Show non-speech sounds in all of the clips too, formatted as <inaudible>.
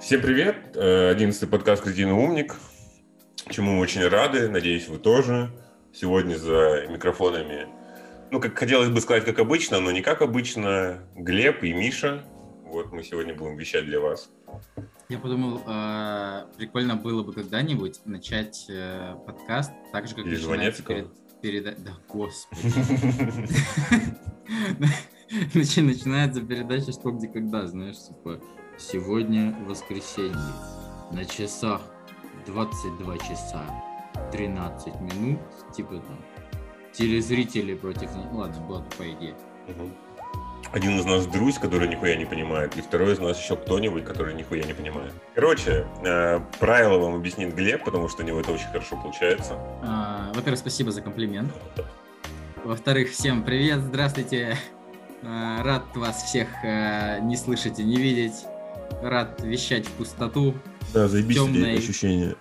Всем привет! Э, одиннадцатый подкаст «Кретин умник», чему мы очень рады, надеюсь, вы тоже. Сегодня за микрофонами, ну, как хотелось бы сказать, как обычно, но не как обычно, Глеб и Миша. Вот мы сегодня будем вещать для вас. Я подумал, э, прикольно было бы когда-нибудь начать э, подкаст так же, как Или начинается передача. Да, господи. <laughs> <laughs> Начи- Начинается передача «Что, где, когда», знаешь, типа «Сегодня воскресенье, на часах 22 часа 13 минут», типа там телезрители против... ну, Ладно, тупая идея. Мгм. Один из нас Друзь, который нихуя не понимает, и второй из нас еще кто-нибудь, который нихуя не понимает. Короче, э, правила вам объяснит Глеб, потому что у него это очень хорошо получается. А, Во-первых, спасибо за комплимент. Во-вторых, всем привет, здравствуйте. А, Рад вас всех а, не слышать и не видеть. Рад вещать в пустоту, Да, заебись Тёмный. эти ощущения.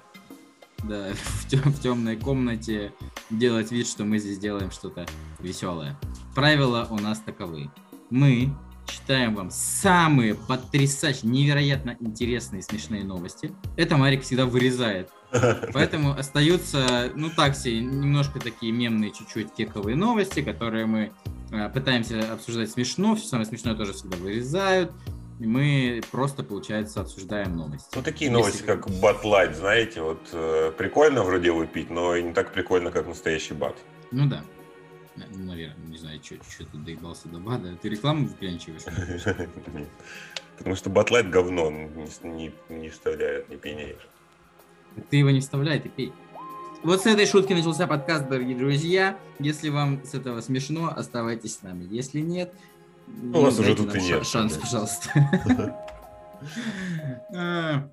да, <laughs> в, тем- в темной комнате, делать вид, что мы здесь делаем что-то веселое. Правила у нас таковы. Мы читаем вам самые потрясающие, невероятно интересные и смешные новости. Это Марик всегда вырезает. <laughs> Поэтому остаются, ну так себе, немножко такие мемные, чуть-чуть кековые новости, которые мы э, пытаемся обсуждать смешно, все самое смешное тоже всегда вырезают. И мы просто, получается, обсуждаем новости. Ну, такие Если- новости, как батлайт, знаете, вот э, прикольно вроде выпить, но не так прикольно, как настоящий бат. Ну да. Ну, наверное, не знаю, что ты доебался до бада. Ты рекламу вклянчиваешь? Нет. <laughs> Потому что батлайт говно, не, не, вставляет, не пьянеешь. Ты его не вставляй, ты пей. Вот с этой шутки начался подкаст, дорогие друзья. Если вам с этого смешно, оставайтесь с нами. Если нет, у вас уже тут и нет, Шанс, пожалуйста. <laughs> А,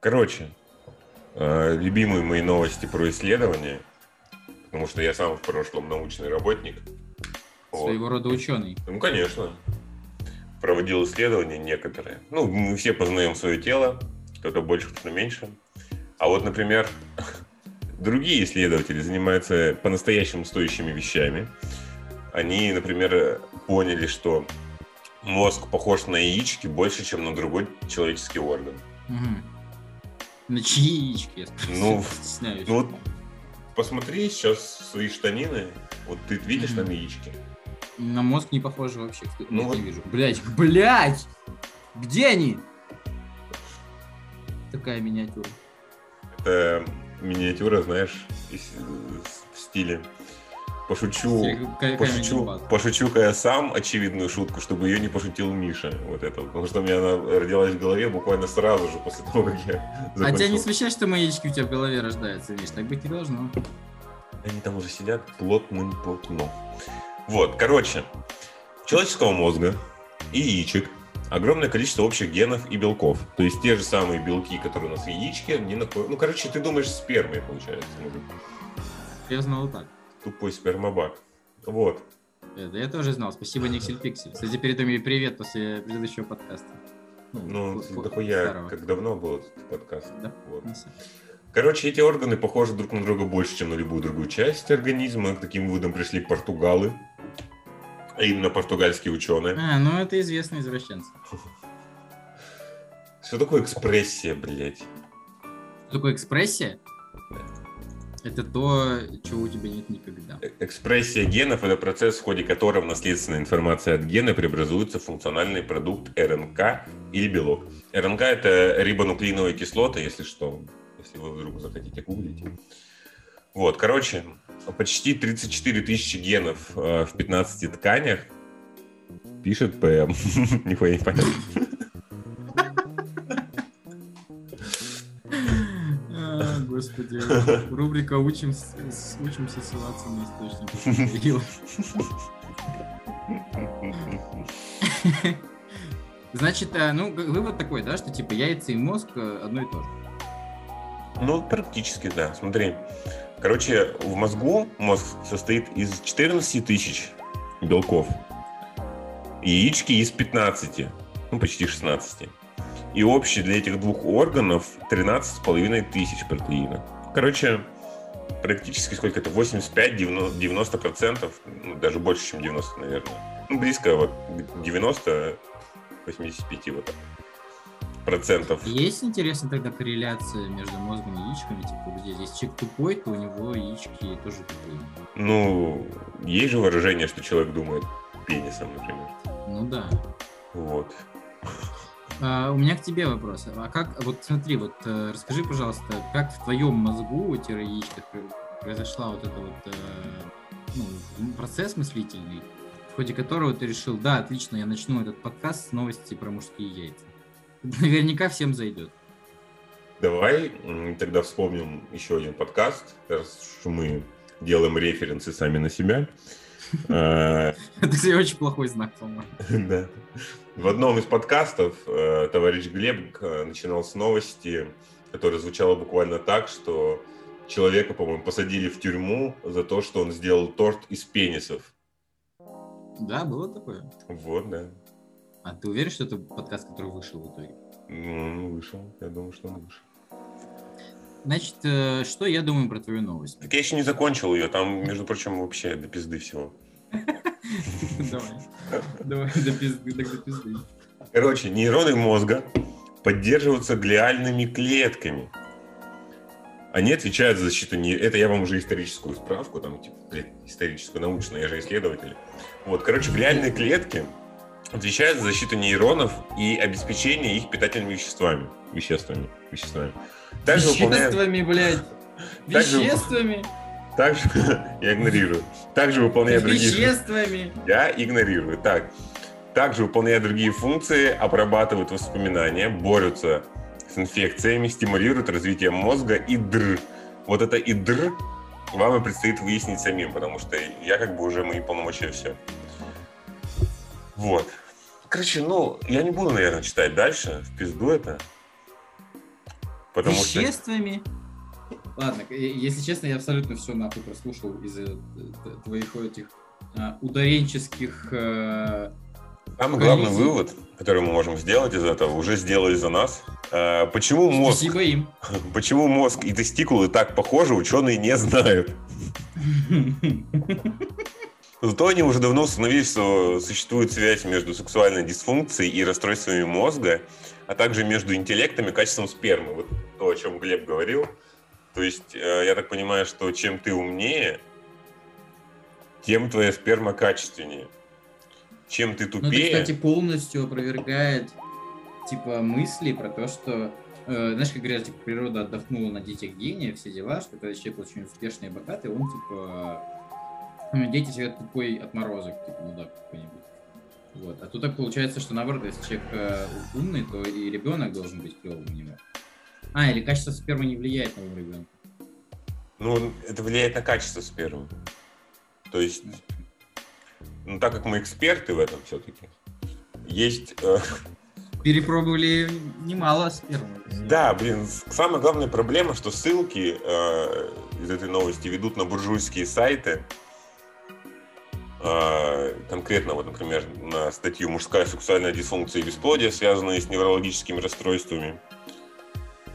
Короче, э, любимые мои новости про исследования, потому что я сам в прошлом научный работник. Вот. Своего рода ученый. Ну, конечно. Проводил исследования некоторые. Ну, мы все познаем свое тело, кто-то больше, кто-то меньше. А вот, например, <laughs> другие исследователи занимаются по-настоящему стоящими вещами. Они, например, поняли, что мозг похож на яички больше, чем на другой человеческий орган. Мгм. На чьи яички? я Ну, <laughs> стесняюсь. Ну вот посмотри сейчас свои штанины, вот ты видишь Мгм. там яички. На мозг не похоже вообще. Ну Ну, вот- не вижу. Блять, блять! Где они? Такая миниатюра. Это миниатюра, знаешь, в стиле пошучу, пошучу, пошучу-ка я сам очевидную шутку, чтобы ее не пошутил Миша. Вот это. Потому что у меня она родилась в голове буквально сразу же после того, как я А тебя закончил. не смущает, что мои яички у тебя в голове рождаются, Миш? Так быть не должно. Они там уже сидят плотным плотно. Вот, короче, человеческого мозга и яичек огромное количество общих генов и белков. То есть те же самые белки, которые у нас в яичке, они находятся... Ну, короче, ты думаешь спермой, получается. мужик. Я знал так. Тупой спермобак. Вот. Это я тоже знал. Спасибо, Никсель Пиксель. Кстати, передаю ей привет после предыдущего подкаста. Ну, фу- дохуя, как давно был этот подкаст. Да? Вот. Суть. Короче, эти органы похожи друг на друга больше, чем на любую другую часть организма. К таким выводам пришли португалы, а именно португальские ученые. А, ну это известные извращенцы. Что такое экспрессия, блядь? Что такое экспрессия? Это то, чего у тебя нет никогда. Э- Экспрессия генов – это процесс, в ходе которого наследственная информация от гена преобразуется в функциональный продукт РНК или белок. РНК – это рибонуклеиновая кислота, если что, если вы вдруг захотите гуглить. Вот, короче, почти 34 тысячи генов э, в 15 тканях пишет ПМ. <laughs> Нихуя не понятно. А, Господи, рубрика «Учим с- с- «Учимся ссылаться на источники». Значит, а, ну, вывод такой, да, что типа яйца и мозг э, одно и то же. Ну, практически, да. Смотри. Короче, в мозгу мозг состоит из 14 тысяч белков. Яички из 15. Ну, почти 16. И общий для этих двух органов 13,5 тысяч протеина. Короче, практически сколько это, 85-90%, ну, даже больше, чем 90, наверное. Ну, близко вот 90, 85 вот так процентов. Есть интересно тогда корреляция между мозгом и яичками? Типа, вот здесь, если человек тупой, то у него яички тоже тупые. Ну, есть же выражение, что человек думает пенисом, например. Ну да. Вот. А, у меня к тебе вопрос. А как, вот смотри, вот э, расскажи, пожалуйста, как в твоем мозгу, яичках произошла вот эта вот э, ну, процесс мыслительный, в ходе которого ты решил, да, отлично, я начну этот подкаст с новости про мужские яйца. Наверняка всем зайдет. Давай тогда вспомним еще один подкаст, раз что мы делаем референсы сами на себя. <laughs> Это, кстати, очень плохой знак, по-моему. <laughs> Да. В одном из подкастов э, товарищ Глеб э, начинал с новости, которая звучала буквально так, что человека, по-моему, посадили в тюрьму за то, что он сделал торт из пенисов. Да, было такое. Вот, да. А ты уверен, что это подкаст, который вышел в итоге? Ну, вышел. Я думаю, что он вышел. Значит, э, что я думаю про твою новость? Так я еще не закончил ее. Там, между прочим, вообще до пизды всего. <laughs> Давай. Давай, до пизды, так до пизды. Короче, нейроны мозга поддерживаются глиальными клетками. Они отвечают за защиту... Не... Это я вам уже историческую справку, там, типа, историческую, научную, я же исследователь. Вот, короче, глиальные клетки отвечают за защиту нейронов и обеспечение их питательными веществами. Веществами. Веществами. Также Веществами, выполняет... блядь. <laughs> Веществами. Также, <laughs> я игнорирую. Также выполняет другие... Веществами. Я игнорирую. Так. Также выполняют другие функции, обрабатывают воспоминания, борются с инфекциями, стимулируют развитие мозга и др. Вот это и др вам и предстоит выяснить самим, потому что я как бы уже мои полномочия все. Вот. Короче, ну, я не буду, наверное, читать дальше. В пизду это. Потому Веществами. Что... Ладно, если честно, я абсолютно все нахуй прослушал из э, твоих этих а, ударенческих... А... Самый главный вывод, который мы можем сделать из этого, уже сделали за нас. А, почему мозг... Спасибо им. <laughs> Почему мозг и тестикулы так похожи, ученые не знают. <laughs> Зато они уже давно установили, что существует связь между сексуальной дисфункцией и расстройствами мозга, а также между интеллектом и качеством спермы. Вот то, о чем Глеб говорил. То есть, э, я так понимаю, что чем ты умнее, тем твоя сперма качественнее. Чем ты тупее... Ну, это, кстати, полностью опровергает типа мысли про то, что э, знаешь, как говорят, типа, природа отдохнула на детях гения, все дела, что когда человек очень успешный и богатый, он типа дети себе тупой отморозок, типа мудак какой-нибудь. Вот. А тут так получается, что наоборот, если человек э, умный, то и ребенок должен быть клевым у него. А, или качество спермы не влияет на ум ребенка? Ну, это влияет на качество спермы. То есть, ну, так как мы эксперты в этом все-таки, есть... Э... <laughs> Перепробовали немало спермы. Да, блин, самая главная проблема, что ссылки э, из этой новости ведут на буржуйские сайты, конкретно, вот, например, на статью «Мужская сексуальная дисфункция и бесплодие, связанные с неврологическими расстройствами».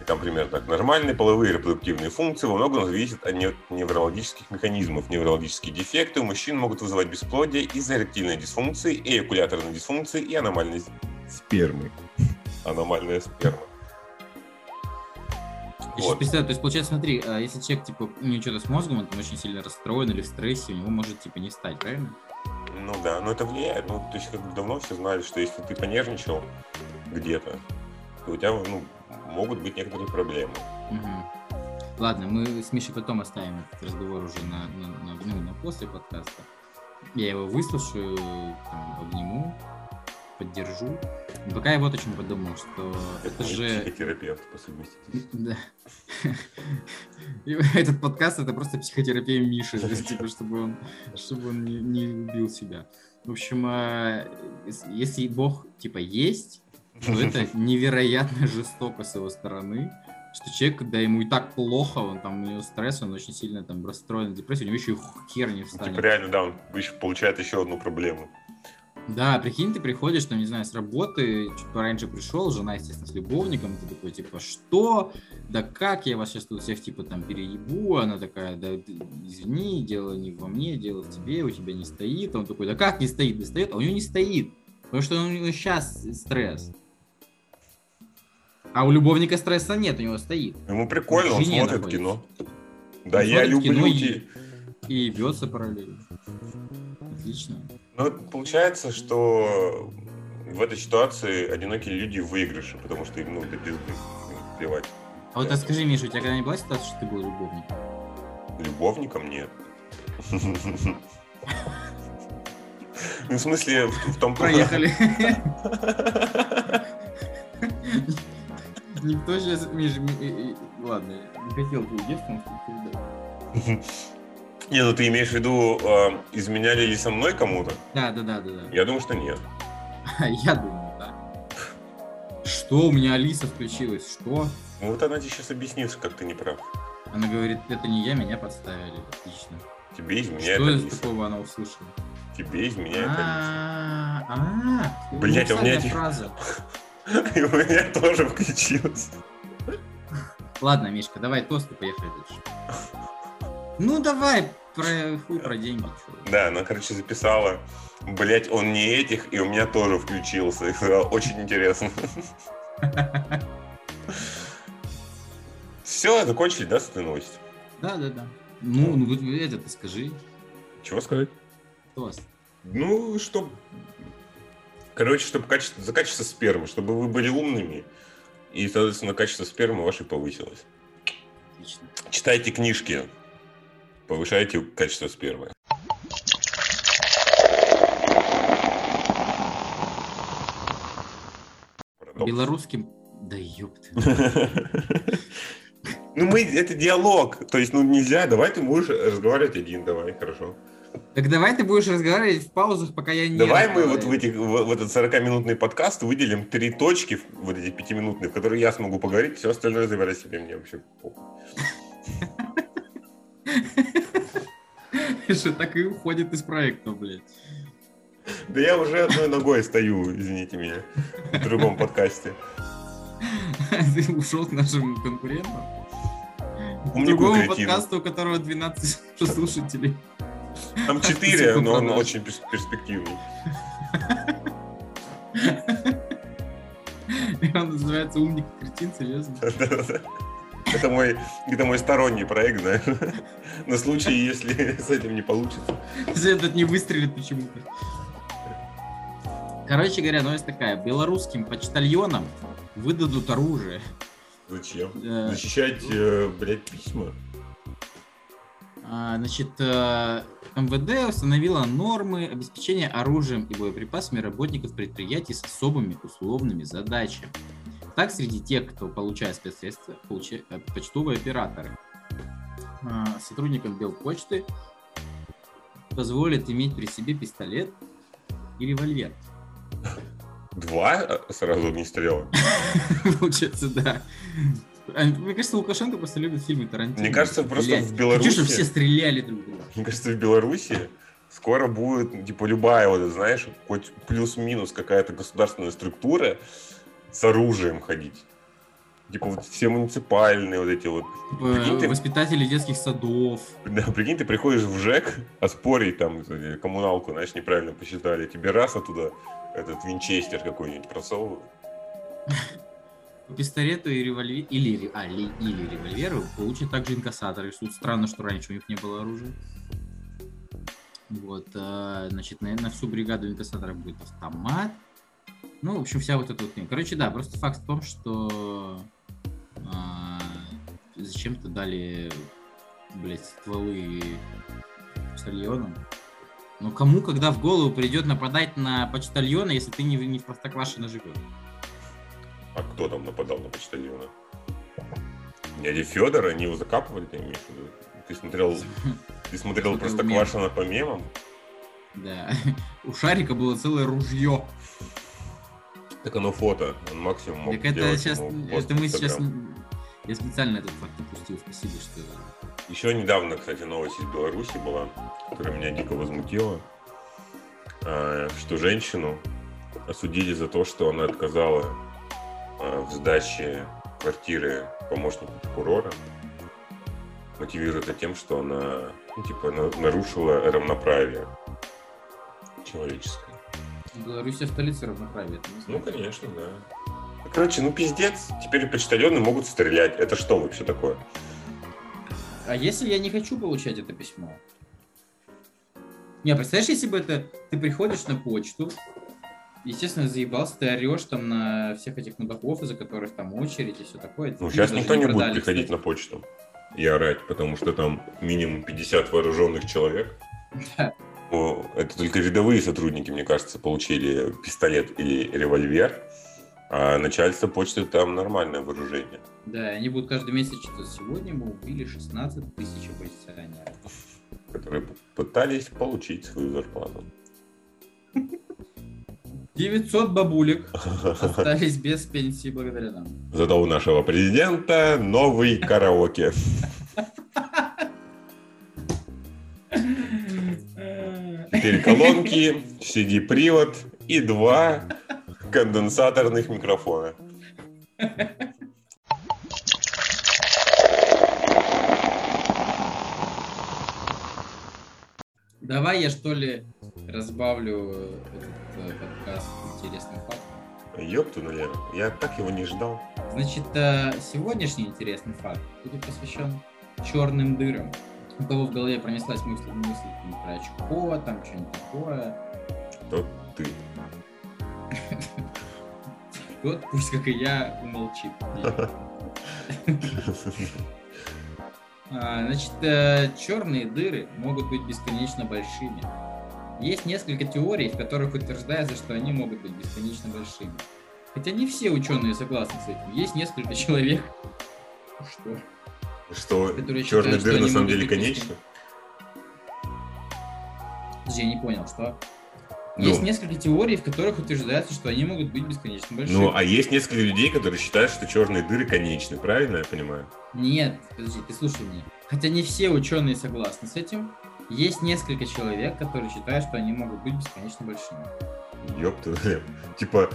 И там примерно так. Нормальные половые репродуктивные функции во многом зависят от неврологических механизмов. Неврологические дефекты у мужчин могут вызывать бесплодие из-за эректильной дисфункции, эякуляторной дисфункции и аномальной спермы. <laughs> Аномальная сперма. Я вот. представляю, то есть, получается, смотри, а если человек, типа, у него что-то с мозгом, он там очень сильно расстроен или в стрессе, у него может, типа, не стать, правильно? Ну да, но это влияет. Ну, то есть, как бы давно все знали, что если ты понервничал где-то, то у тебя, ну, могут быть некоторые проблемы. Угу. Ладно, мы с Мишей потом оставим этот разговор уже на, на, на, ну, на после подкаста. Я его выслушаю, там, обниму, поддержу. Пока я вот о чем подумал, что это, это же... Психотерапевт по совместительству. Да. <laughs> Этот подкаст это просто психотерапия Миши, типа, чтобы он, чтобы он не, не убил себя. В общем, а, если Бог типа есть, то это <laughs> невероятно жестоко с его стороны, что человек, когда ему и так плохо, он там, у него стресс, он очень сильно там расстроен, депрессия, у него еще и хер не встанет. Типа реально, да, он получает еще одну проблему. Да, прикинь, ты приходишь, там, не знаю, с работы, чуть пораньше пришел, жена, естественно, с любовником, ты такой, типа, что? Да как, я вас сейчас тут всех, типа, там, переебу, она такая, да, извини, дело не во мне, дело в тебе, у тебя не стоит, он такой, да как не стоит, да стоит, а у него не стоит, потому что у него сейчас стресс. А у любовника стресса нет, у него стоит. Ему прикольно, он смотрит находится. кино. Да, он я люблю кино и, и бьется параллельно. Отлично. Ну, получается, что в этой ситуации одинокие люди в выигрыше, потому что им, ну, до пизды плевать. А вот а скажи, Миша, у тебя когда-нибудь была ситуация, что ты был любовником? Любовником нет. Ну, в смысле, в том... Проехали. <laughs> Никто сейчас... Миша, ладно, не хотел бы девственность не, ну ты имеешь в виду, э, изменяли ли со мной кому-то? Да, да, да, да, да. Я думаю, что нет. <laughs> Я думаю, да. Что у меня Алиса включилась? Что? Ну вот она тебе сейчас объяснит, как ты не прав. Она говорит, это не я, меня подставили. Отлично. Тебе изменяет Что из такого она услышала? Тебе изменяет Алиса. А, Блять, у меня фраза. <laughs> И у меня тоже включилась. Ладно, Мишка, давай тосты, поехали дальше. Ну давай, про хуй про деньги. Чё. Да, она, короче, записала. Блять, он не этих, и у меня тоже включился. И сказала, очень интересно. Все, закончили, да, с этой новостью? Да, да, да. Ну, ну это ты скажи. Чего сказать? Тост. Ну, чтоб... Короче, чтобы качество, за качество спермы, чтобы вы были умными, и, соответственно, качество спермы вашей повысилось. Отлично. Читайте книжки, повышаете качество спермы. Белорусским... Да ёпта. <laughs> Ну, мы, это диалог. То есть, ну, нельзя. Давай ты будешь разговаривать один, давай, хорошо. Так давай ты будешь разговаривать в паузах, пока я не Давай мы вот в, этих, в, в этот 40-минутный подкаст выделим три точки, вот эти пятиминутные, в которые я смогу поговорить, все остальное забирай себе, мне вообще <laughs> <laughs> похуй. Что так и уходит из проекта, блядь. Да я уже одной ногой стою, извините меня, в другом подкасте. Ты <laughs> ушел к нашим конкурентам? К другому подкасту, у которого 12 <laughs> слушателей. Там 4, но он очень перспективный. И он называется «Умник и кретин», серьезно? Это мой, это мой сторонний проект, знаешь. На случай, если с этим не получится. Если этот не выстрелит почему-то. Короче говоря, новость такая. Белорусским почтальонам выдадут оружие. Зачем? Э, Защищать, э, блядь, письма? А, значит, э, МВД установила нормы обеспечения оружием и боеприпасами работников предприятий с особыми условными задачами. Так, среди тех, кто получает спецсредства, получают э, почтовые операторы. А, сотрудникам Белпочты позволят иметь при себе пистолет и револьвер. Два э, сразу не стрела? <laughs> Получается, да. А, мне кажется, Лукашенко просто любит фильмы Тарантино. Мне кажется, просто в Беларуси... Хочу, все стреляли друг друга. Мне кажется, в Беларуси скоро будет, типа, любая, вот, знаешь, хоть плюс-минус какая-то государственная структура, с оружием ходить. Типа вот все муниципальные вот эти вот. Типа, прикинь, ты... Воспитатели детских садов. Да, прикинь, ты приходишь в ЖЭК, оспорить там коммуналку, знаешь, неправильно посчитали. Тебе раз оттуда этот винчестер какой-нибудь просовывают. <laughs> По пистолету и револьвер, или, а, или, или револьверу получат также инкассаторы. Тут странно, что раньше у них не было оружия. Вот, а, значит, на, на всю бригаду инкассаторов будет автомат, ну, в общем, вся вот эта вот... Короче, да, просто факт в том, что а, зачем-то дали, блядь, стволы почтальонам. Ну, кому, когда в голову придет нападать на почтальона, если ты не, не в Простоквашино живешь? А кто там нападал на почтальона? Дядя Федор, они его закапывали, ты имеешь в виду? Ты смотрел, <laughs> ты смотрел Простоквашино по мемам? Да. <laughs> У Шарика было целое ружье. Так оно фото, он максимум мог Так это сейчас, это мы сейчас, я специально этот факт упустил, спасибо, что... Еще недавно, кстати, новость из Беларуси была, которая меня дико возмутила. а, что женщину осудили за то, что она отказала а, в сдаче квартиры помощнику прокурора. Мотивирует это тем, что она ну, типа, нарушила равноправие человеческое. Беларусь столица равноправия. Ну, конечно, да. Короче, ну пиздец. Теперь почтальоны могут стрелять. Это что вообще такое? А если я не хочу получать это письмо? Не, представляешь, если бы это ты приходишь на почту, естественно, заебался, ты орешь там на всех этих мудаков, из-за которых там очередь и все такое. Ну, сейчас никто не будет приходить на почту и орать, потому что там минимум 50 вооруженных человек. <laughs> Да. Это только рядовые сотрудники, мне кажется, получили пистолет или револьвер, а начальство почты там нормальное вооружение. Да, они будут каждый месяц что-то. Сегодня мы убили 16 тысяч оппозиционеров. Которые пытались получить свою зарплату. 900 бабулек <laughs> остались без пенсии благодаря нам. Зато у нашего президента новый караоке. Теперь колонки, CD-привод и два конденсаторных микрофона. Давай я что ли разбавлю этот э, подкаст интересным фактом. Ёпту, наверное. Я так его не ждал. Значит, э, сегодняшний интересный факт будет посвящен черным дырам. У кого в голове пронеслась мысль, мысль про очко, там что-нибудь такое. То ты. <laughs> Вот пусть, как и я, умолчит. <laughs> А, значит, э, черные дыры могут быть бесконечно большими. Есть несколько теорий, в которых утверждается, что они могут быть бесконечно большими. Хотя не все ученые согласны с этим. Есть несколько <laughs> человек. Что? Что черные дыры на самом деле конечны? Я не понял, что? Ну. Есть несколько теорий, в которых утверждается, что они могут быть бесконечно большими. Ну, а есть несколько людей, которые считают, что черные дыры конечны, правильно я понимаю? Нет, подожди, ты слушай меня. Хотя не все ученые согласны с этим, есть несколько человек, которые считают, что они могут быть бесконечно большими. Ёпта, <laughs> типа,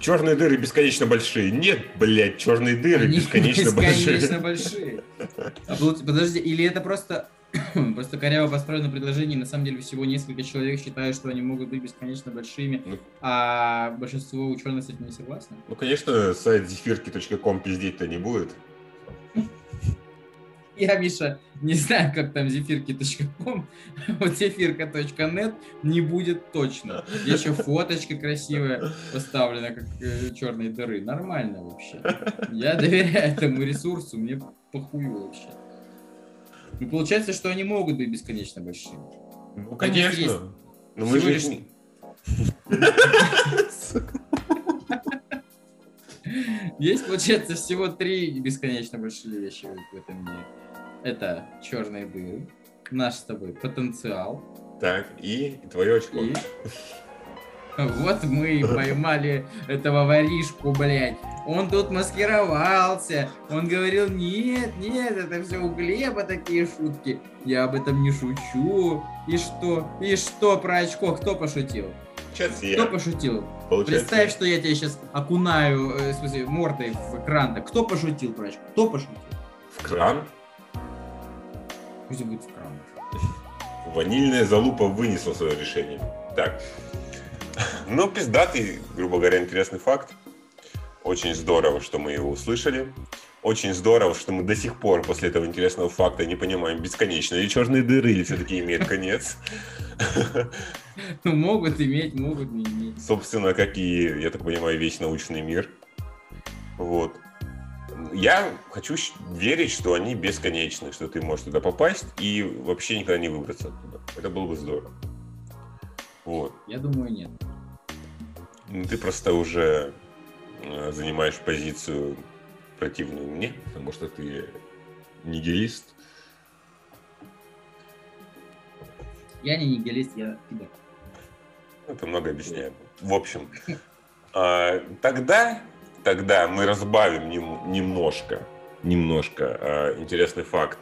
черные дыры бесконечно большие. Нет, блядь, черные дыры они бесконечно, бесконечно большие. большие. А, подожди, или это просто <clears throat> Просто коряво построено предложение, на самом деле всего несколько человек считают, что они могут быть бесконечно большими, ну, а большинство ученых с этим не согласны. Ну, конечно, сайт зефирки.ком пиздеть-то не будет. Я, Миша, не знаю, как там зефирки.ком, <laughs> вот зефирка.нет не будет точно. Еще фоточка красивая поставлена, как э, черные дыры. Нормально вообще. Я доверяю этому ресурсу, мне похую вообще. Ну, получается, что они могут быть бесконечно большими. Ну, конечно. Но мы же... Лишь... <laughs> Есть, получается, всего три бесконечно большие вещи в этом мире. Это черные дыры, наш с тобой потенциал. Так, и твое очко. И... Вот мы и <laughs> поймали этого воришку, блядь. Он тут маскировался. Он говорил, нет, нет, это все у Глеба такие шутки. Я об этом не шучу. И что? И что про очко? Кто пошутил? Сейчас я. Кто пошутил? Получается. Представь, что я тебя сейчас окунаю, э, в смысле, мордой в кран. -то. Кто пошутил про очко? Кто пошутил? В кран? Пусть будет кран. Ванильная залупа вынесла свое решение. Так, ну, пиздатый, грубо говоря, интересный факт. Очень здорово, что мы его услышали. Очень здорово, что мы до сих пор после этого интересного факта не понимаем, бесконечно ли черные дыры, или все-таки имеют конец. Ну, могут иметь, могут не иметь. Собственно, как и, я так понимаю, весь научный мир. Вот. Я хочу верить, что они бесконечны, что ты можешь туда попасть и вообще никогда не выбраться оттуда. Это было бы здорово. Вот. Я думаю, нет. Ну, ты просто уже э, занимаешь позицию противную мне, потому что ты нигилист. Я не нигилист, я пидор. Это много объясняет. <laughs> В общем, а, тогда, тогда мы разбавим немножко, немножко а, интересный факт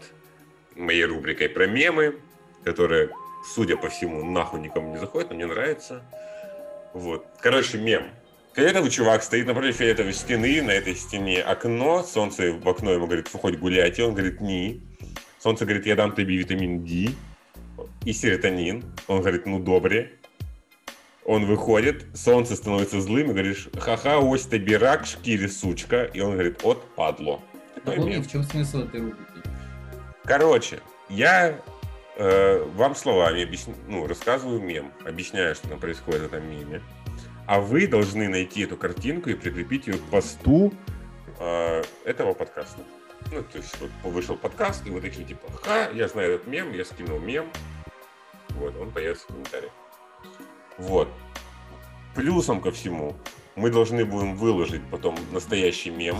моей рубрикой про мемы, которая судя по всему, нахуй никому не заходит, но мне нравится. Вот. Короче, мем. Фиолетовый чувак стоит напротив фиолетовой стены, на этой стене окно, солнце в окно ему говорит, выходь гулять, и он говорит, не. Солнце говорит, я дам тебе витамин D и серотонин. Он говорит, ну добре. Он выходит, солнце становится злым, и говоришь, ха-ха, ось тебе рак, шкири, сучка. И он говорит, от падло. Такой мем. в чем смысл этой рубрики? Короче, я э, вам словами объясня- ну, рассказываю мем, объясняю, что там происходит в этом меме. А вы должны найти эту картинку и прикрепить ее к посту э, этого подкаста. Ну, то есть вот вышел подкаст, и вы такие типа, ха, я знаю этот мем, я скинул мем. Вот, он появится в комментариях. Вот. Плюсом ко всему, мы должны будем выложить потом настоящий мем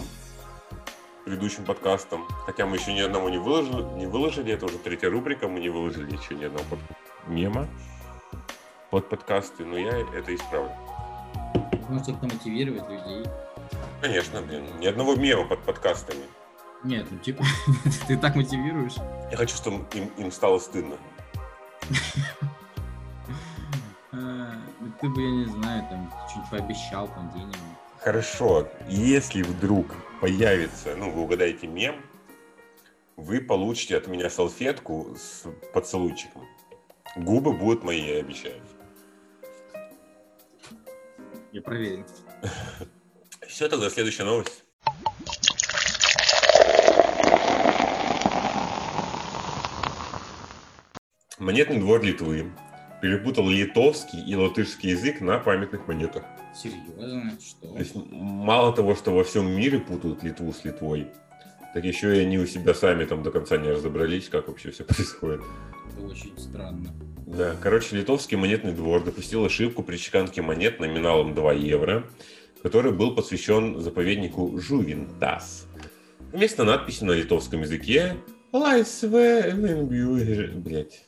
предыдущим подкастом. Хотя мы еще ни одного не выложили, не выложили, это уже третья рубрика, мы не выложили еще ни одного под- мема под подкасты, но я это исправлю. Может как-то мотивировать людей. Конечно, блин, ни одного мема под подкастами. Нет, ну типа, <laughs> ты так мотивируешь. Я хочу, чтобы им, им стало стыдно. <laughs> Ты бы, я не знаю, там, чуть пообещал там денег. Хорошо, если вдруг появится, ну, вы угадаете мем, вы получите от меня салфетку с поцелуйчиком. Губы будут мои, я обещаю. Я проверю. <laughs> Все, тогда следующая новость. Монетный двор Литвы перепутал литовский и латышский язык на памятных монетах. Серьезно? Что? То есть мало того, что во всем мире путают Литву с Литвой, так еще и они у себя сами там до конца не разобрались, как вообще все происходит. Это очень странно. Да, короче, литовский монетный двор допустил ошибку при чеканке монет номиналом 2 евро, который был посвящен заповеднику Жувентас. Вместо надписи на литовском языке «Лайсве Венгбюгер», блядь.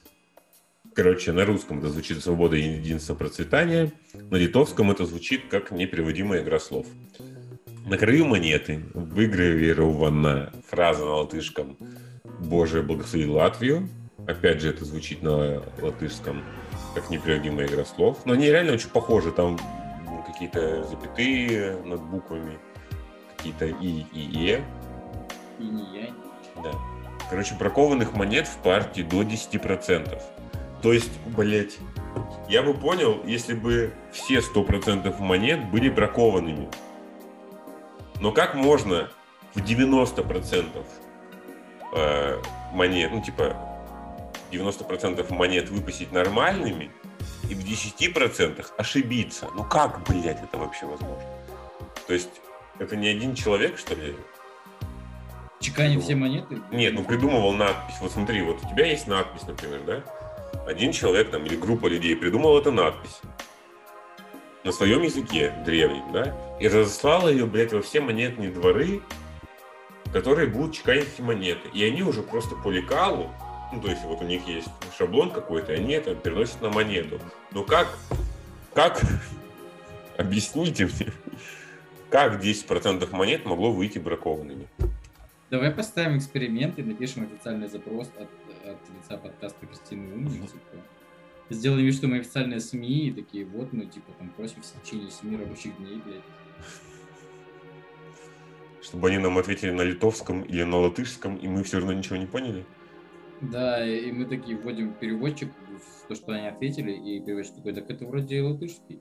Короче, на русском это звучит «Свобода, единство, процветание», на литовском это звучит как непереводимая игра слов. На краю монеты выгравирована фраза на латышском «Боже, благослови Латвию», Опять же, это звучит на латышском как непереводимая игра слов. Но они реально очень похожи. Там какие-то запятые над буквами, какие-то и и е. И я. Да. Короче, бракованных монет в партии до 10%. То есть, блять, я бы понял, если бы все 100% монет были бракованными. Но как можно в 90% э, монет, ну типа 90% монет выпустить нормальными и в 10% ошибиться? Ну как, блядь, это вообще возможно? То есть это не один человек, что ли, Чеканив все монеты? нет, ну придумывал надпись. Вот смотри, вот у тебя есть надпись, например, да? Один человек там или группа людей придумал эту надпись на своем языке древнем, да? И разослал ее, блядь, во все монетные дворы, которые будут чеканить эти монеты. И они уже просто по лекалу, ну, то есть вот у них есть шаблон какой-то, они это переносят на монету. Ну как, как, <laughs> объясните мне, как 10% монет могло выйти бракованными? Давай поставим эксперимент и напишем официальный запрос от, от лица подкаста Кристины Умни, типа. Сделаем вид, что мы официальные СМИ, и такие, вот мы, типа, там, просим в течение 7 рабочих дней, блядь. Чтобы они нам ответили на литовском или на латышском, и мы все равно ничего не поняли? Да, и мы такие вводим переводчик то, что они ответили, и переводчик такой, так это вроде латышский.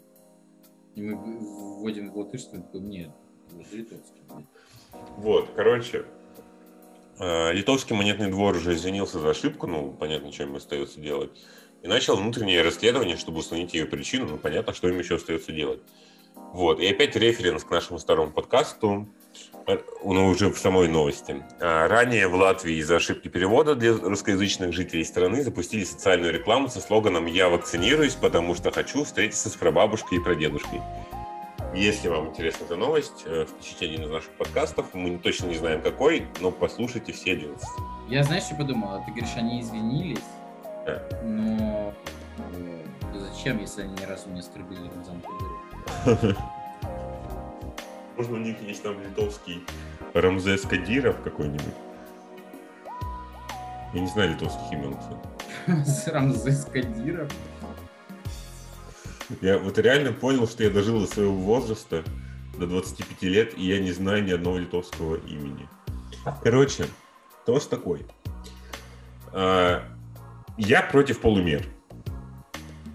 И мы вводим в латышский, он такой, нет, это литовский. блядь». Вот, короче, литовский монетный двор уже извинился за ошибку, ну, понятно, чем им остается делать, и начал внутреннее расследование, чтобы установить ее причину, ну, понятно, что им еще остается делать. Вот, и опять референс к нашему старому подкасту, э, он уже в самой новости. А, Ранее в Латвии из-за ошибки перевода для русскоязычных жителей страны запустили социальную рекламу со слоганом «Я вакцинируюсь, потому что хочу встретиться с прабабушкой и прадедушкой». Если вам интересна эта новость, э, включите один из наших подкастов. Мы точно не знаем какой, но послушайте все 11. Я знаешь, что подумал? А Ты говоришь, они извинились, Да. но э, зачем, если они ни разу не оскорбили Рамзан? <laughs> Можно у них есть там литовский Рамзес Кадиров какой-нибудь. Я не знаю литовских имен. <laughs> Рамзес Кадиров. Я вот реально понял, что я дожил до своего возраста, до 25 лет, и я не знаю ни одного литовского имени. Короче, тост такой. А, Я против полумер.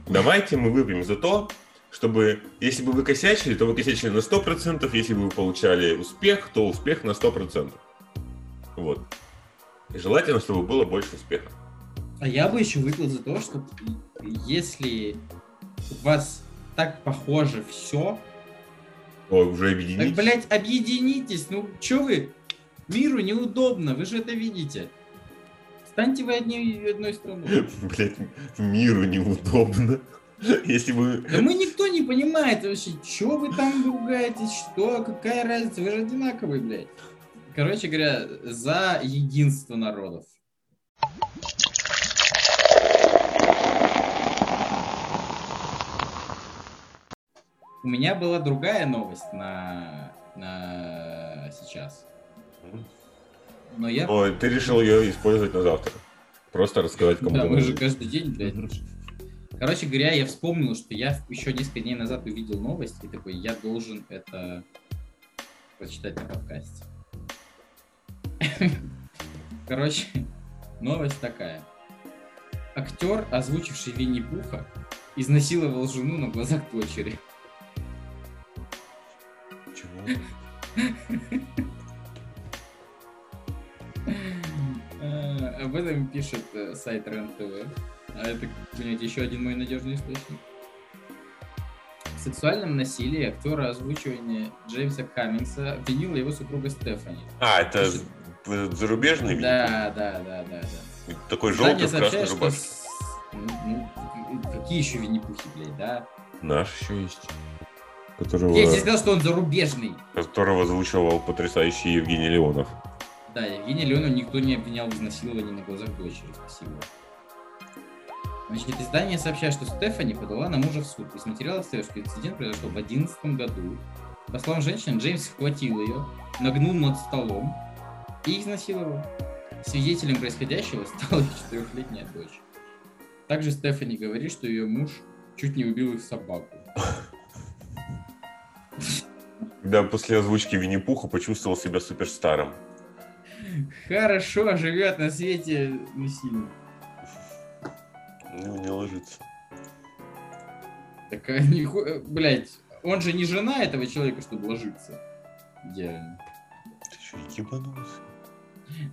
Давайте мы выпьем за то, чтобы, если бы вы косячили, то вы косячили на 100%, если бы вы получали успех, то успех на 100%. Вот. И желательно, чтобы было больше успеха. А я бы еще выпил за то, что если у вас так похоже все, О, уже так, объединить. блядь, объединитесь. Ну, что вы? Миру неудобно, вы же это видите. Станьте вы одни, одной страной. <laughs> Блять, миру неудобно. Если бы... Да мы никто не понимает вообще, что вы там ругаетесь, что, какая разница, вы же одинаковые, блядь. Короче говоря, за единство народов. У меня была другая новость на, на сейчас. Но я... Ой, ты решил ее использовать на завтра. Просто рассказать кому-то. Да, мы же каждый день, блядь. Короче говоря, я вспомнил, что я еще несколько дней назад увидел новость, и такой, я должен это прочитать на подкасте. <laughs> Короче, новость такая. Актер, озвучивший Винни-Пуха, изнасиловал жену на глазах дочери. Э, Об этом пишет э, сайт РЕН-ТВ. А это, понимаете, еще один мой надежный источник. В сексуальном насилии актера озвучивания Джеймса Каммингса обвинила его супруга Стефани. А, это з- зарубежный? Да, да, да, да, да. Такой желтый в красной что рубашке. ну, ну, какие еще Винни-Пухи, блядь, да? Наш еще есть. Которого, Я тебе сказал, что он зарубежный. которого озвучивал потрясающий Евгений Леонов. Да, Евгения Леонова никто не обвинял в изнасиловании на глазах дочери. Спасибо. Значит, издание сообщает, что Стефани подала на мужа в суд. Из материалов следует, что инцидент произошел в 2011 году. По словам женщины, Джеймс схватил ее, нагнул над столом и изнасиловал. Свидетелем происходящего стала четырехлетняя дочь. Также Стефани говорит, что ее муж чуть не убил их собаку. Да, после озвучки Винни-Пуха почувствовал себя суперстаром. Хорошо живет на свете насильник. Ну, не ложится. Так, а, ниху- э, блядь, он же не жена этого человека, чтобы ложиться. Идеально. Ты что, ебанулся?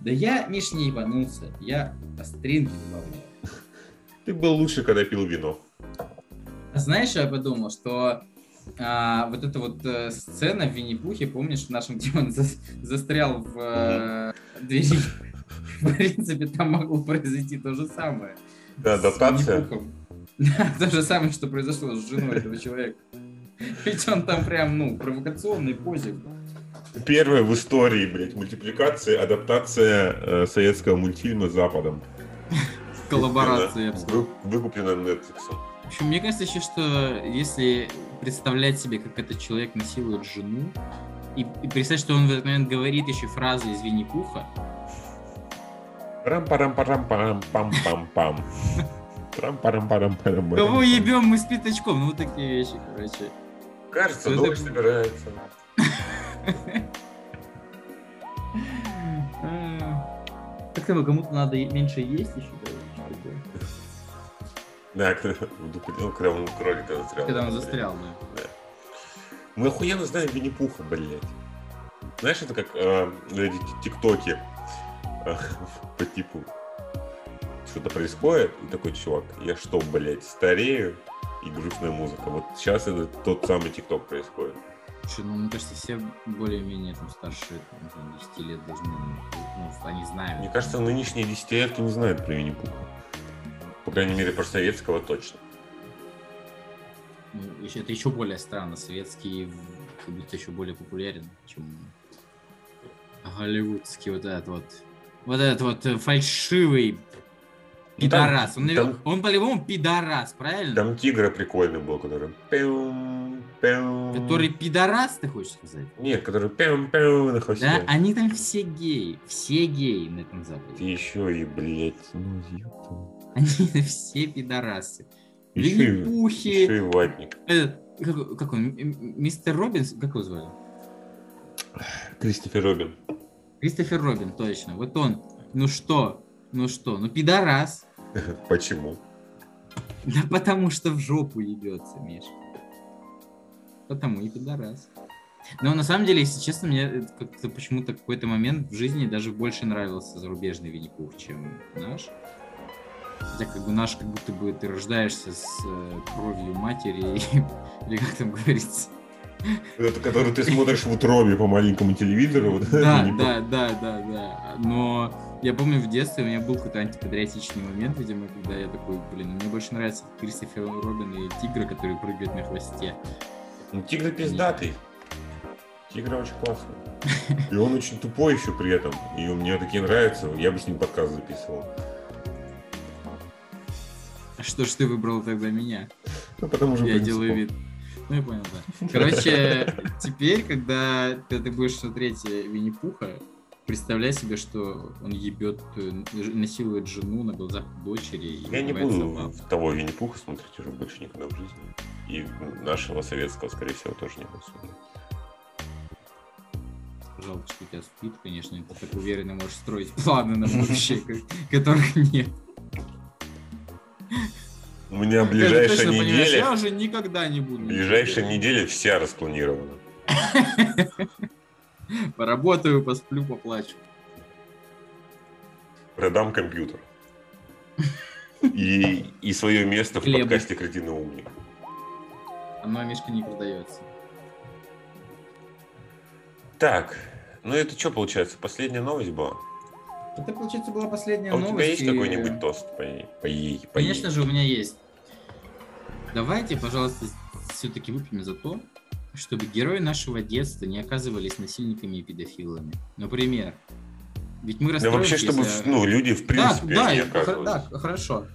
Да я, Миш, не ебанулся. Я по стринге добавляю. Ты был лучше, когда пил вино. А знаешь, я подумал, что а, вот эта вот э, сцена в Винни-Пухе, помнишь, в нашем, где он зас- застрял в э, двери? В принципе, там могло произойти то же самое. Да, адаптация. Да, то же самое, что произошло с женой этого человека. Ведь он там прям, ну, провокационный позе. Первая в истории, блядь, мультипликация, адаптация э, советского мультфильма с Западом. Коллаборация, я бы сказал. Вы- Выкуплена Netflix. В общем, мне кажется еще, что если представлять себе, как этот человек насилует жену, и, и представить, что он в этот момент говорит еще фразы из Винни-Пуха, рам парам парам парам пам пам пам трам парам парам парам кого ебем мы с пятачком? Ну, вот такие вещи, короче. Кажется, Это- дождь собирается. А, Как там, кому-то надо меньше есть еще, да? Да, <laughs> когда он кролика застрял. Когда он застрял, да. Мы охуенно знаем Винни-Пуха, блядь. Знаешь, это как э, эти тиктоки э, <laughs> по типу что-то происходит, и такой чувак, я что, блядь, старею? И грустная музыка. Вот сейчас это тот самый тикток происходит. Слушай, ну, мне кажется, все более-менее там старше там, не знаю, 10 лет должны, ну, они знают. Мне кажется, нынешние десятилетки не знают про Винни-Пуха. По крайней мере, про советского точно. Ну, это еще более странно. Советский как будто еще более популярен, чем голливудский вот этот вот. Вот этот вот э, фальшивый Ну, там- пидорас. он, навер- там- он по-любому пидорас, правильно? Там тигра прикольный был, который... пяум, пяум. Который пидорас, ты хочешь сказать? Нет, который пяум-пяум на хвосте. Да, они там все геи. Все геи на этом Ты западе. еще и, блядь, ну, ёпта. Они все пидорасы. Винни-Пухи. еще и ватник. э, как, как он? Мистер Робинс? Как его звали? Кристофер Робин. Кристофер Робин, точно. Вот он. Ну что? Ну что? Ну пидорас. <laughs> Почему? Да потому что в жопу ебется, Миш. Потому и пидорас. Но на самом деле, если честно, мне как-то почему-то в какой-то момент в жизни даже больше нравился зарубежный Винни-Пух, чем наш. Хотя как бы наш, как будто бы ты рождаешься с э, кровью матери, или как там говорится. Это который ты смотришь в утробе по маленькому телевизору. вот, Да, да, да, да, да. Но я помню в детстве у меня был какой-то антипатриотичный момент, видимо, когда я такой, блин, мне больше нравится Кристофер Робин и тигры, которые прыгают на хвосте. Ну, тигр пиздатый. Тигр очень классный. И он очень тупой еще при этом. И мне такие нравятся. Я бы с ним подкаст записывал. А что ж ты выбрал тогда меня? Ну, потому что Я принципу. делаю вид. Ну, я понял, да. <laughs> Короче, теперь, когда ты, ты будешь смотреть Винни-Пуха, представляй себе, что он ебет, э, насилует жену на глазах дочери. и Я не буду собак. того Винни-Пуха смотреть уже больше никогда в жизни. И нашего советского, скорее всего, тоже не буду смотреть. Жалко, что у тебя спит, конечно, ты так уверенно можешь строить планы на будущее, ко- которых нет. У меня ближайшая точно неделя, Я уже никогда не буду. ближайшая неделя вся распланирована. <laughs> Поработаю, посплю, поплачу. Продам компьютер. И, и свое место в Хлеб. подкасте «Кретиный умник». Оно, Мишка, не продается. Так, ну это что получается? Последняя новость была? Это, получается, была последняя А у новость. тебя есть и- какой-нибудь тост по ей? По ей, по ей? Конечно же, у меня есть. Давайте, пожалуйста, все-таки выпьем за то, чтобы герои нашего детства не оказывались насильниками и педофилами. Например, ведь мы Да вообще, чтобы ну, люди в Да, принципе да, не и- хо- оказывались да, хорошо.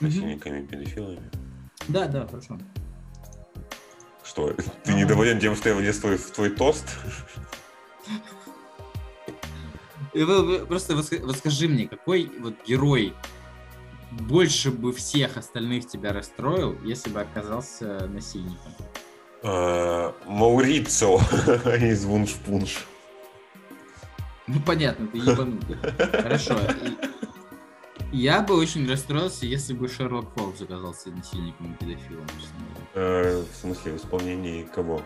Насильниками, педофилами. Да, да, хорошо. Что, ты недоволен тем, что я влез в твой, в твой тост? Просто вот скажи мне, какой вот герой больше бы всех остальных тебя расстроил, если бы оказался насильником? <laughs> А, Маурицо из Вуншпунш. Ну, понятно, ты ебанутый. Хорошо. Я бы очень расстроился, если бы Шерлок Холмс оказался насильником и педофилом. Э, В смысле, в исполнении кого?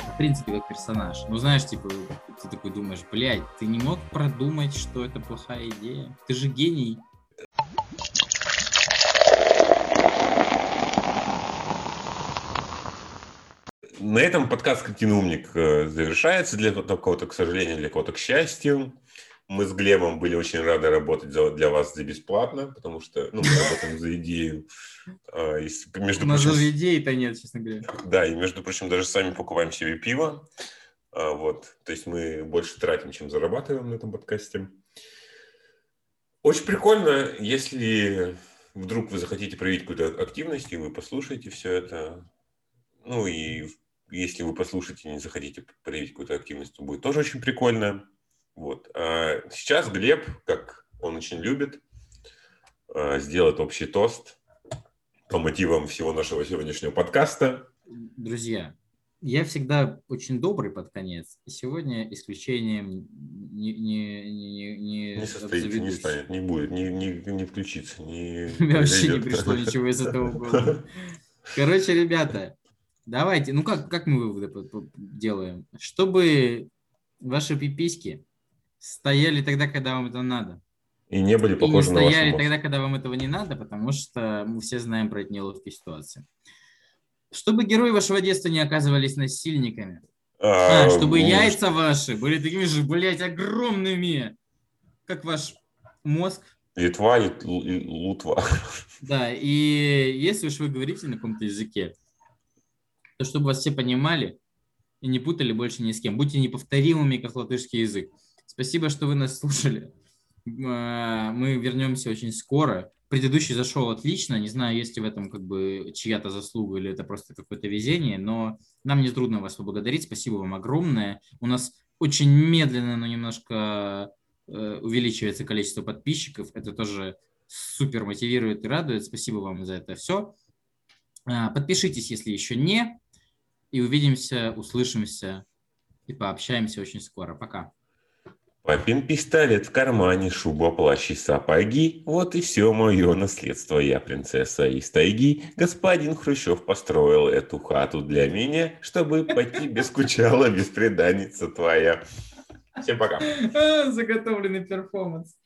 В принципе, как персонаж. Ну, знаешь, типа, ты такой думаешь, блядь, ты не мог продумать, что это плохая идея? Ты же гений. На этом подкаст «Кретин умник» э, завершается. Для кого-то, к сожалению, для кого-то, к счастью. Мы с Глебом были очень рады работать за- для вас за бесплатно, потому что ну, мы работаем за идею. А, и Между У нас прочим, даже идей-то нет, честно говоря. Да, и между прочим, даже сами покупаем себе пиво. А, Вот, то есть мы больше тратим, чем зарабатываем на этом подкасте. Очень прикольно, если вдруг вы захотите проявить какую-то активность, и вы послушаете все это. Ну и если вы послушаете и не захотите проявить какую-то активность, то будет тоже очень прикольно. Вот. А сейчас Глеб, как он очень любит, а, сделает общий тост по мотивам всего нашего сегодняшнего подкаста. Друзья, я всегда очень добрый под конец. И сегодня исключением не, не, не, не, Не состоится, не станет, не будет, не, не, не включится, не <laughs> вообще не пришло ничего из этого голову. <laughs> Короче, ребята, давайте, ну как, как мы выводы делаем? Чтобы ваши пиписьки стояли тогда, когда вам это надо. И не были И не похожи на стояли мозг. тогда, когда вам этого не надо, потому что мы все знаем про эти неловкие ситуации. Чтобы герои вашего детства не оказывались насильниками. А, чтобы ну, яйца ваши были такими же, блядь, огромными, как ваш мозг. Литва, Лит- Лу- Лутва. Да, и если уж вы говорите на каком-то языке, то чтобы вас все понимали и не путали больше ни с кем. Будьте неповторимыми, как латышский язык. Спасибо, что вы нас слушали. А, Мы вернемся очень скоро. Предыдущий зашел отлично. Не знаю, есть ли в этом как бы чья-то заслуга или это просто какое-то везение, но нам не трудно вас поблагодарить. Спасибо вам огромное. У нас очень медленно, но немножко э, увеличивается количество подписчиков. Это тоже супер мотивирует и радует. Спасибо вам за это все. А, подпишитесь, если еще не. И увидимся, услышимся и пообщаемся очень скоро. Пока. Папин пистолет в кармане, шуба, плащ и сапоги. Вот и все мое наследство. Я принцесса из тайги. Господин Хрущев построил эту хату для меня, чтобы по тебе скучала беспреданница твоя. Всем пока. <laughs> Заготовленный перформанс.